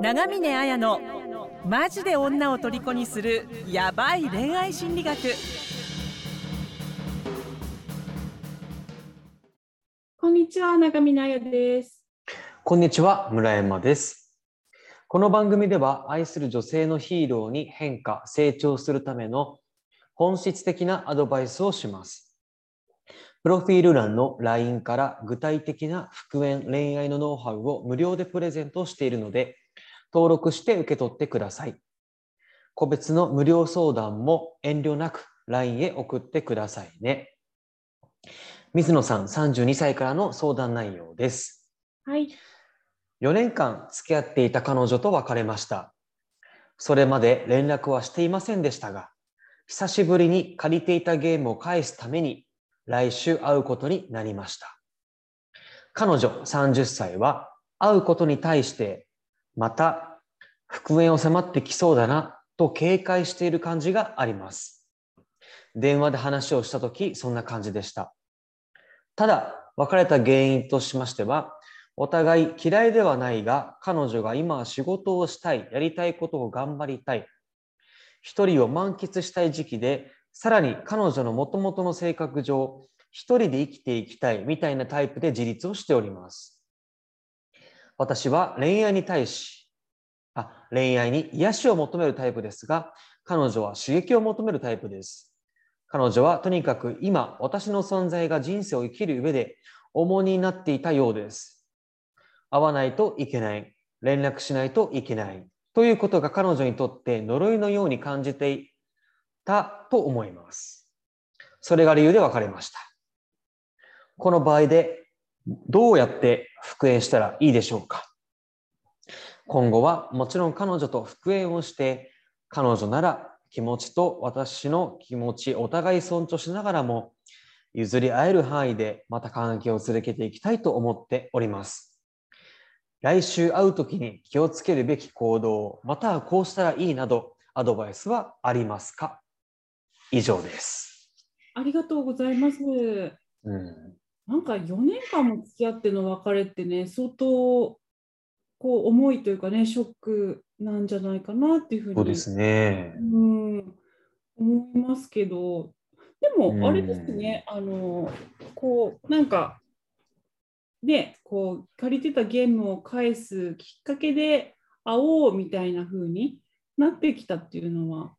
長峰綾のマジで女を虜にするヤバい恋愛心理学こんにちは、長峰彩です。こんにちは、村山です。この番組では愛する女性のヒーローに変化、成長するための本質的なアドバイスをします。プロフィール欄の LINE から具体的な復縁、恋愛のノウハウを無料でプレゼントしているので、登録して受け取ってください。個別の無料相談も遠慮なく LINE へ送ってくださいね。水野さん32歳からの相談内容です。はい。4年間付き合っていた彼女と別れました。それまで連絡はしていませんでしたが、久しぶりに借りていたゲームを返すために来週会うことになりました。彼女30歳は会うことに対して、また復縁を迫ってきそうだなと警戒している感じがあります。電話で話をしたとき、そんな感じでした。ただ、別れた原因としましては、お互い嫌いではないが、彼女が今は仕事をしたい、やりたいことを頑張りたい、一人を満喫したい時期で、さらに彼女のもともとの性格上、一人で生きていきたいみたいなタイプで自立をしております。私は恋愛に対し、あ恋愛に癒しを求めるタイプですが、彼女は刺激を求めるタイプです。彼女はとにかく今、私の存在が人生を生きる上で重荷になっていたようです。会わないといけない、連絡しないといけないということが彼女にとって呪いのように感じていたと思います。それが理由で別れました。この場合でどうやって復縁したらいいでしょうか？今後はもちろん彼女と復縁をして彼女なら気持ちと私の気持ちお互い尊重しながらも譲り合える範囲でまた関係を続けていきたいと思っております。来週会うときに気をつけるべき行動、またはこうしたらいいなどアドバイスはありますか？以上です。ありがとうございます。うん、なんか4年間も付き合っての別れってね、相当こう重いというかね、ショックなんじゃないかなっていうふうにそうですね。うん思いますけど、でうんもあれですね、あのこうなんかね、こう借りてたゲームを返すきっかけで会おうみたいな風になってきたっていうのは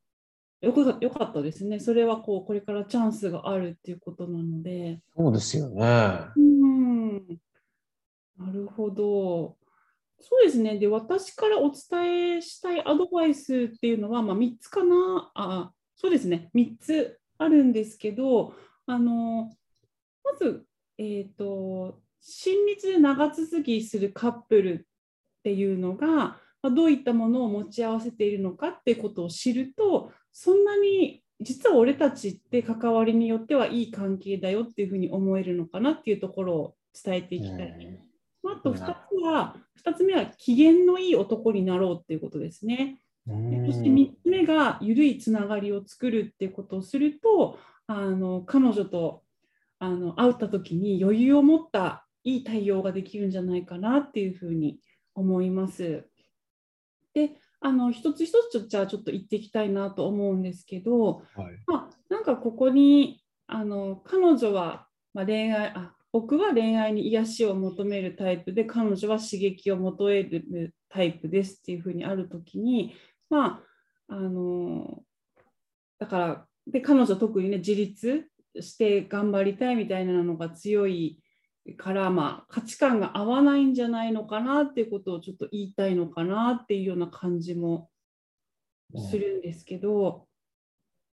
よかよかったですね。それはこうこれからチャンスがあるっていうことなので。そうですよね。うん、なるほど。そうですね。で、私からお伝えしたいアドバイスっていうのは、まあ、3つかな。あ、そうですね。3つあるんですけど、あの、まず、えっ、と、親密で長続きするカップルっていうのが、まあ、どういったものを持ち合わせているのかっていうことを知ると、そんなに実は俺たちって関わりによってはいい関係だよっていうふうに思えるのかなっていうところを伝えていきたい。まあ、あと2つは、2つ目は機嫌のいい男になろうっていうことですね。うそしてん3つ目が緩いつながりを作るっていうことをすると、あの彼女とあの会った時に余裕を持ったいい対応ができるんじゃないかなっていうふうに思います。で、あの一つ一つじゃあちょっと言っていきたいなと思うんですけど、はい。まあ、なんかここにあの彼女は、まあ、恋愛あ僕は恋愛に癒しを求めるタイプで彼女は刺激を求めるタイプですっていうふうにあるときにまああのだからで彼女特にね自立して頑張りたいみたいなのが強いから、まあ、価値観が合わないんじゃないのかなっていうことをちょっと言いたいのかなっていうような感じもするんですけど、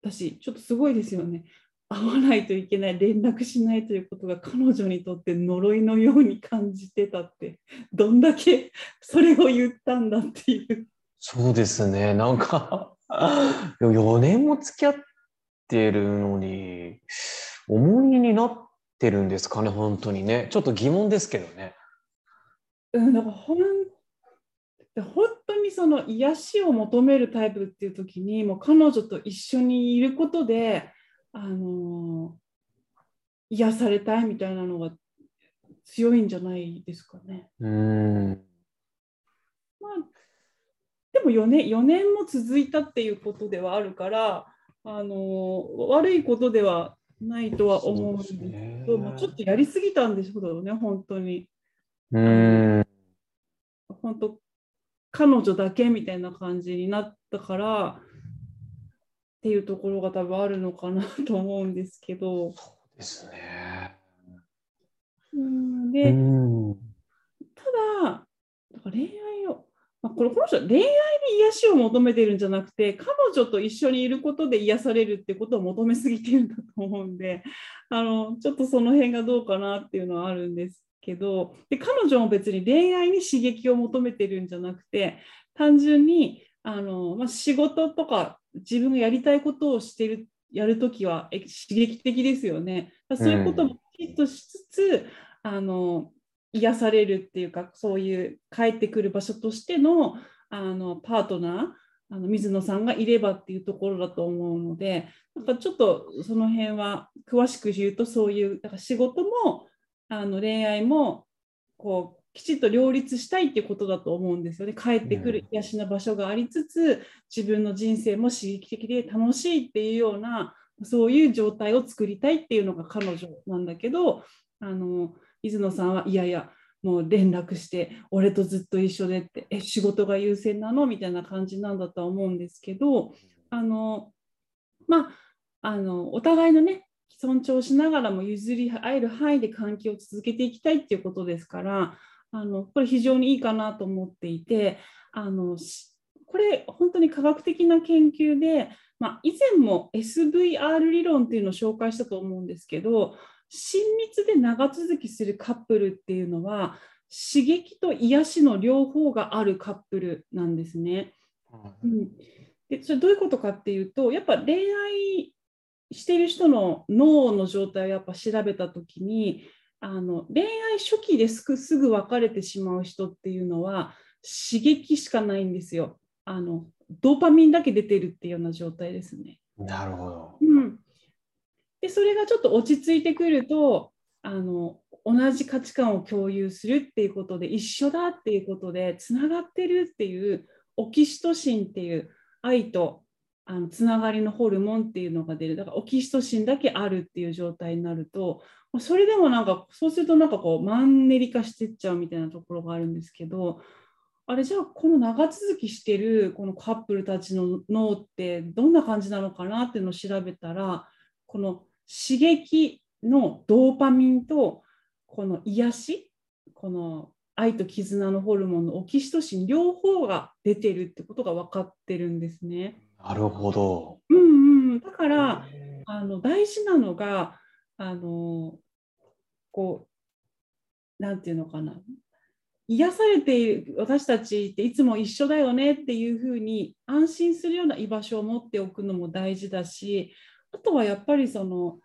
私ちょっとすごいですよね。会わないといけない連絡しないということが彼女にとって呪いのように感じてたってどんだけそれを言ったんだっていう。そうですね。なんか 4年も付き合ってるのに重荷になってるんですかね、本当にね。ちょっと疑問ですけどね。うん、だからほん本当にその癒しを求めるタイプっていう時にもう彼女と一緒にいることで、あの癒されたいみたいなのが強いんじゃないですかね。うーん。まあ、も4年 ,4 年も続いたっていうことではあるからあの悪いことではないとは思うんですけど、ね、まあ、ちょっとやりすぎたんでしょうね本当に。うん本当彼女だけみたいな感じになったからっていうところが多分あるのかなと思うんですけど。そうですね。うんで、ただ、恋愛を、まあ、これこの人恋愛に癒しを求めてるんじゃなくて彼女と一緒にいることで癒されるってことを求めすぎてるんだと思うんであのちょっとその辺がどうかなっていうのはあるんですけどで彼女も別に恋愛に刺激を求めてるんじゃなくて単純にあの、まあ、仕事とか自分がやりたいことをしてるやるときは刺激的ですよね。そういうこともきっとしつつ、うん、あの癒されるっていうかそういう帰ってくる場所としてのあのパートナーあの水野さんがいればっていうところだと思うのでなんかちょっとその辺は詳しく言うとそういうだから仕事もあの恋愛もこうきちっと両立したいっていうことだと思うんですよね。帰ってくる癒しの場所がありつつ自分の人生も刺激的で楽しいっていうようなそういう状態を作りたいっていうのが彼女なんだけどあの水野さんはいやいやもう連絡して俺とずっと一緒でってえ仕事が優先なのみたいな感じなんだとは思うんですけどあのまああのお互いのね尊重しながらも譲り合える範囲で関係を続けていきたいっていうことですからあのこれ非常にいいかなと思っていてあのこれ本当に科学的な研究で、まあ、以前も SVR 理論っていうのを紹介したと思うんですけど親密で長続きするカップルっていうのは刺激と癒しの両方があるカップルなんですね。うん、でそれどういうことかっていうとやっぱ恋愛している人の脳の状態をやっぱ調べた時にあの恋愛初期ですぐすぐ別れてしまう人っていうのは刺激しかないんですよ。あのドーパミンだけ出てるっていうような状態ですね。なるほど。うん、でそれがちょっと落ち着いてくるとあの同じ価値観を共有するっていうことで一緒だっていうことでつながってるっていうオキシトシンっていう愛とあのつながりのホルモンっていうのが出る。だからオキシトシンだけあるっていう状態になるとそれでもなんかそうするとなんかこうマンネリ化してっちゃうみたいなところがあるんですけどあれじゃあこの長続きしてるこのカップルたちの脳ってどんな感じなのかなっていうのを調べたらこの刺激のドーパミンとこの癒しこの愛と絆のホルモンのオキシトシン両方が出てるってことが分かってるんですね。なるほど。うんうん、だからあの大事なのがあのこうなんていうのかな癒されている私たちっていつも一緒だよねっていうふうに安心するような居場所を持っておくのも大事だしあとはやっぱりその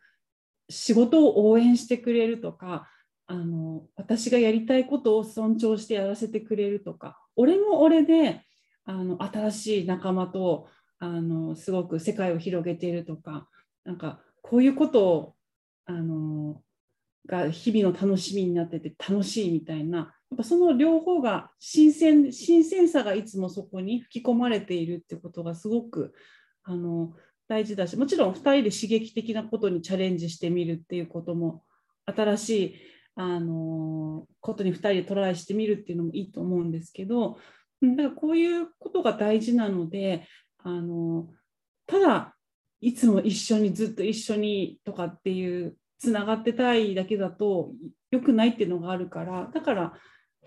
仕事を応援してくれるとかあの私がやりたいことを尊重してやらせてくれるとか俺も俺であの新しい仲間とあのすごく世界を広げているとかなんかこういうことをあのが日々の楽しみになってて楽しいみたいなやっぱその両方が新鮮新鮮さがいつもそこに吹き込まれているってことがすごくあの大事だしもちろん2人で刺激的なことにチャレンジしてみるっていうことも新しいあのことに2人でトライしてみるっていうのもいいと思うんですけどだからこういうことが大事なのであのただいつも一緒にずっと一緒にとかっていうつながってたいだけだと良くないっていうのがあるからだから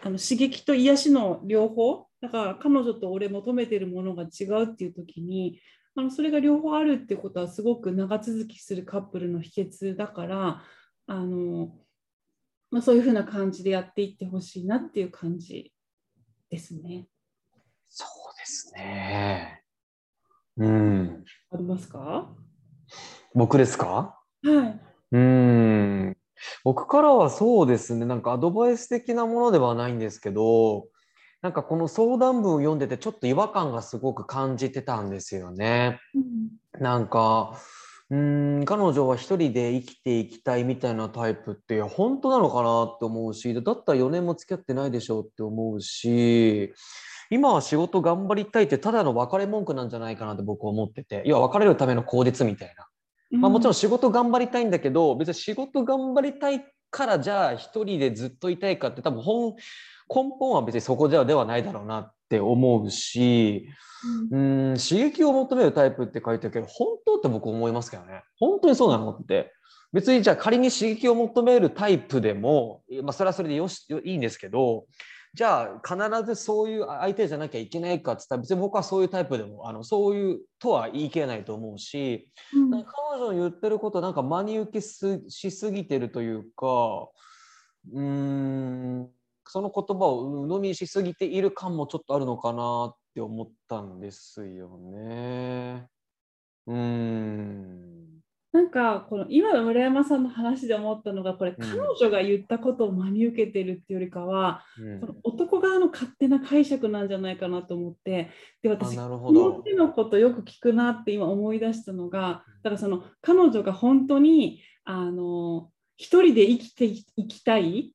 あの刺激と癒しの両方だから彼女と俺求めてるものが違うっていう時にあのそれが両方あるってことはすごく長続きするカップルの秘訣だからあの、まあ、そういうふうな感じでやっていってほしいなっていう感じですね。そうですね。うん。ありますか？僕ですか？はい。うん。僕からはそうですね、なんかアドバイス的なものではないんですけど、なんかこの相談文を読んでてちょっと違和感がすごく感じてたんですよね。うん、なんかうん彼女は一人で生きていきたいみたいなタイプって本当なのかなって思うしだったら4年も付き合ってないでしょうって思うし今は仕事頑張りたいってただの別れ文句なんじゃないかなって僕は思ってて要は別れるための口実みたいな。まあ、もちろん仕事頑張りたいんだけど別に仕事頑張りたいからじゃあ一人でずっといたいかって多分本根本は別にそこではではないだろうなって思うし、うん、刺激を求めるタイプって書いてるけど本当って僕思いますけどね。本当にそうなのって。別にじゃあ仮に刺激を求めるタイプでも、まあ、それはそれでよしいいんですけどじゃあ必ずそういう相手じゃなきゃいけないかって言ったら別に僕はそういうタイプでもあのそういうとは言い切れないと思うし、うん。彼女の言ってることなんか真に受けすしすぎてるというかうーんその言葉を鵜呑みにしすぎている感もちょっとあるのかなって思ったんですよね。うーん。なんかこの今の村山さんの話で思ったのがこれうん彼女が言ったことを真に受けてるっていうよりかは、うんその男側の勝手な解釈なんじゃないかなと思ってであ私このど。手のことよく聞くなって今思い出したのがだからその彼女が本当にあの一人で生きていきたい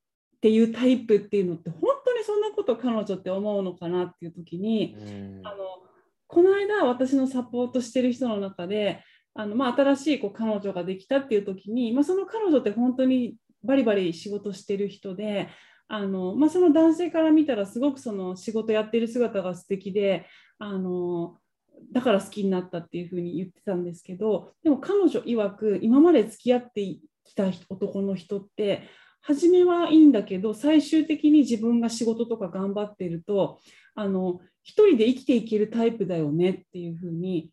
っていうタイプっていうのって本当にそんなこと彼女って思うのかなっていう時にうん。あのこの間私のサポートしてる人の中であの、まあ、新しいこう彼女ができたっていう時に、まあ、その彼女って本当にバリバリ仕事してる人であの、まあ、その男性から見たらすごくその仕事やってる姿が素敵であのだから好きになったっていうふうに言ってたんですけどでも彼女曰く今まで付き合ってきた男の人って初めはいいんだけど最終的に自分が仕事とか頑張ってるとあの一人で生きていけるタイプだよねっていうふうに、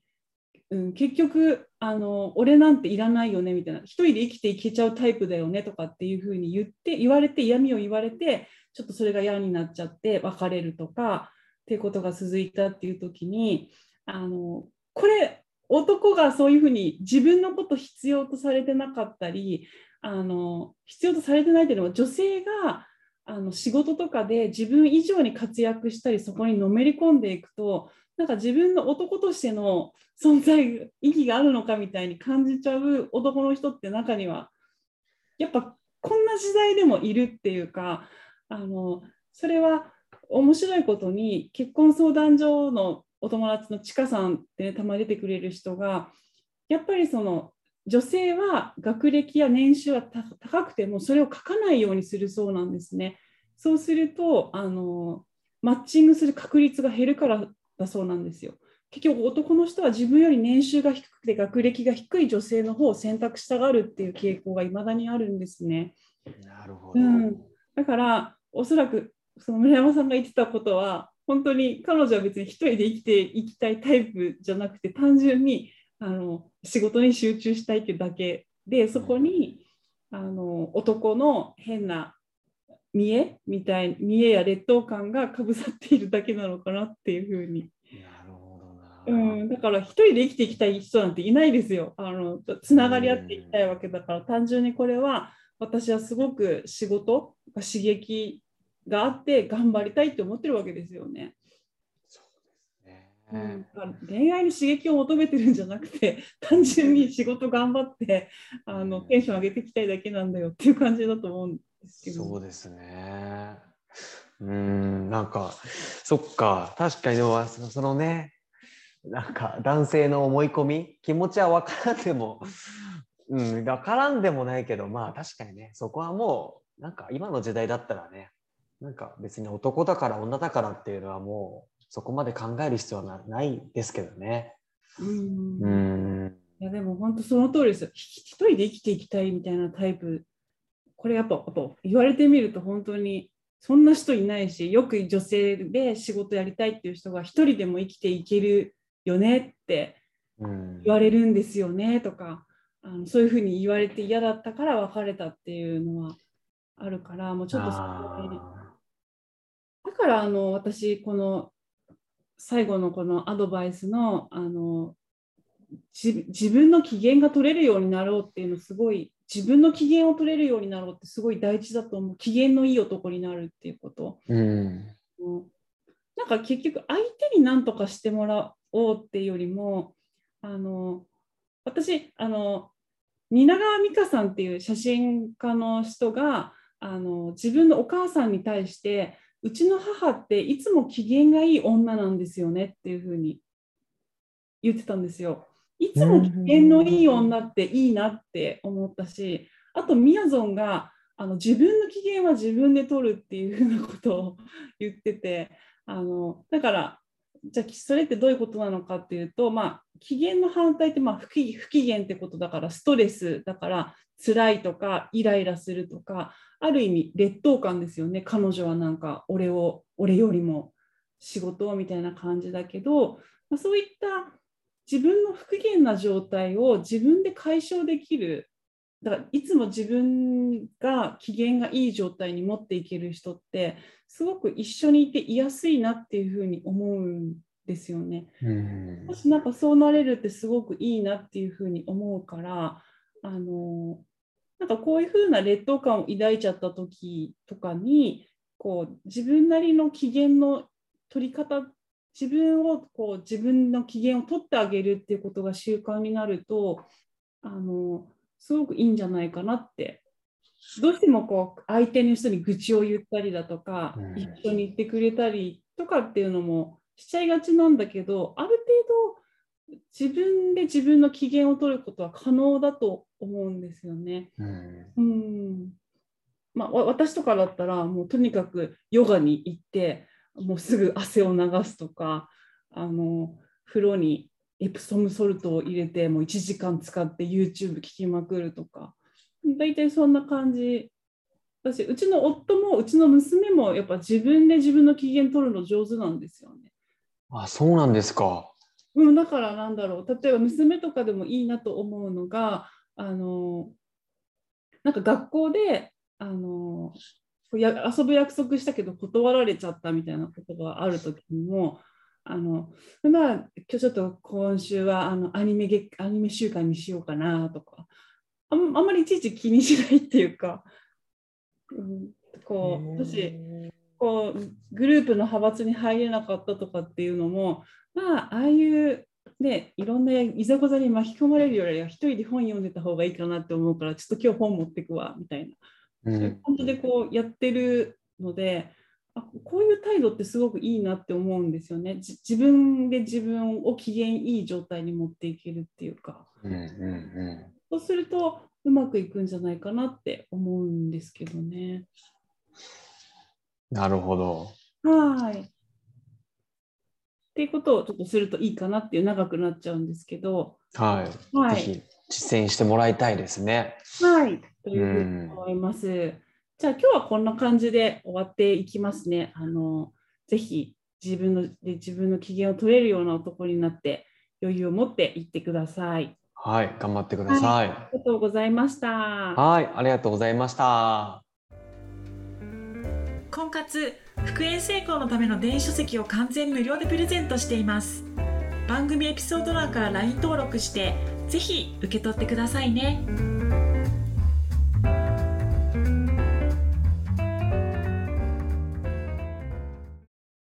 うん、結局あの俺なんていらないよねみたいな一人で生きていけちゃうタイプだよねとかっていうふうに言って言われて嫌味を言われてちょっとそれが嫌になっちゃって別れるとかっていうことが続いたっていう時にあのこれ男がそういうふうに自分のこと必要とされてなかったりあの必要とされてないっていうのは女性があの仕事とかで自分以上に活躍したりそこにのめり込んでいくとなんか自分の男としての存在意義があるのかみたいに感じちゃう男の人って中にはやっぱこんな時代でもいるっていうかあのそれは面白いことに結婚相談所のお友達のちかさんって、ね、たまに出てくれる人がやっぱりその女性は学歴や年収はた高くてもそれを書かないようにするそうなんですね。そうするとあのマッチングする確率が減るからだそうなんですよ。結局男の人は自分より年収が低くて学歴が低い女性の方を選択したがるっていう傾向がいまだにあるんですね。なるほど。うん、だからおそらくその村山さんが言ってたことは本当に彼女は別に一人で生きていきたいタイプじゃなくて単純にあの仕事に集中したいっていうだけ。でそこにあの男の変な見栄みたい見栄や劣等感がかぶさっているだけなのかなっていうふうに。うん、だから一人で生きていきたい人なんていないですよ。あのつながり合っていきたいわけだから単純にこれは私はすごく仕事が刺激があって頑張りたいって思ってるわけですよね。そうですうん恋愛に刺激を求めてるんじゃなくて単純に仕事頑張ってあのテンション上げていきたいだけなんだよっていう感じだと思うんですけど。そうですね。うーん、なんか、そっか、確かにでも、そそのね、なんか男性の思い込み、気持ちは分からんでも、うん、分からんでもないけど、まあ確かにね、そこはもう、なんか今の時代だったらね、なんか別に男だから女だからっていうのはもう、そこまで考える必要はなないですけどね。うん。いやでも本当その通りですよ。ひ一人で生きていきたいみたいなタイプ、これやっぱ言われてみると本当にそんな人いないし、よく女性で仕事やりたいっていう人が一人でも生きていけるよねってうん言われるんですよねとか、あのそういうふうに言われて嫌だったから別れたっていうのはあるから、もうちょっとそこからあの私この最後のこのアドバイスのあのじ自分の機嫌が取れるようになろうっていうのすごい自分の機嫌を取れるようになろうってすごい大事だと思う機嫌のいい男になるっていうこと。ーうん。うんなんか結局相手に何とかしてもらおうっていうよりもあの私あの蜷川美香さんっていう写真家の人があの自分のお母さんに対してうちの母っていつも機嫌がいい女なんですよねっていうふうに言ってたんですよ。いつも機嫌のいい女っていいなって思ったし、あとみやぞんがあの自分の機嫌は自分で取るっていうふうなことを言ってて、あのだからじゃあそれってどういうことなのかっていうと、まあ、機嫌の反対ってまあ不機不機嫌ってことだからストレスだから辛いとかイライラするとかある意味劣等感ですよね。彼女はなんか俺を俺よりも仕事をみたいな感じだけど、まあ、そういった自分の不機嫌な状態を自分で解消できるだからいつも自分が機嫌がいい状態に持っていける人ってすごく一緒にいていやすいなっていうふうに思うんですよね。うん。もしなんかそうなれるってすごくいいなっていうふうに思うからあのなんかこういうふうな劣等感を抱いちゃった時とかにこう自分なりの機嫌の取り方自分をこう自分の機嫌を取ってあげるっていうことが習慣になるとあのすごくいいんじゃないかなって。どうしてもこう相手の人に愚痴を言ったりだとか、うん。一緒に言ってくれたりとかっていうのもしちゃいがちなんだけどある程度自分で自分の機嫌を取ることは可能だと思うんですよね。うんうんまあ、わ私とかだったらもうとにかくヨガに行ってもうすぐ汗を流すとかあの風呂にエプソムソルトを入れてもう1時間使って YouTube 聞きまくるとか大体そんな感じだしうちの夫もうちの娘もやっぱ自分で自分の機嫌取るの上手なんですよね。あ、そうなんですか。うん、だからなんだろう例えば娘とかでもいいなと思うのがあのなんか学校であのや遊ぶ約束したけど断られちゃったみたいなことがある時にもあのまあ今日ちょっと今週はあのアニメ月アニメ週間にしようかなとかあんあんまりいちいち気にしないっていうか、うん、こう私こうグループの派閥に入れなかったとかっていうのもまあああいうねいろんないざこざに巻き込まれるよりは一人で本読んでた方がいいかなって思うからちょっと今日本持ってくわみたいな、う。そういうん感じでこうやってるのであこういう態度ってすごくいいなって思うんですよねじ自分で自分を機嫌いい状態に持っていけるっていうかうんうそうするとうまくいくんじゃないかなって思うんですけどね。ん。なるほど。はい。っていうことをちょっとするといいかなっていう長くなっちゃうんですけど、はい。はい。ぜひ実践してもらいたいですね。はい。というふうに思います。じゃあ今日はこんな感じで終わっていきますね。あのぜひ自分ので自分の機嫌を取れるような男になって余裕を持っていってください。はい。頑張ってください。ありがとうございました。はい。ありがとうございました。婚活復縁成功のための電子書籍を完全無料でプレゼントしています。番組エピソード欄から LINE 登録してぜひ受け取ってくださいね。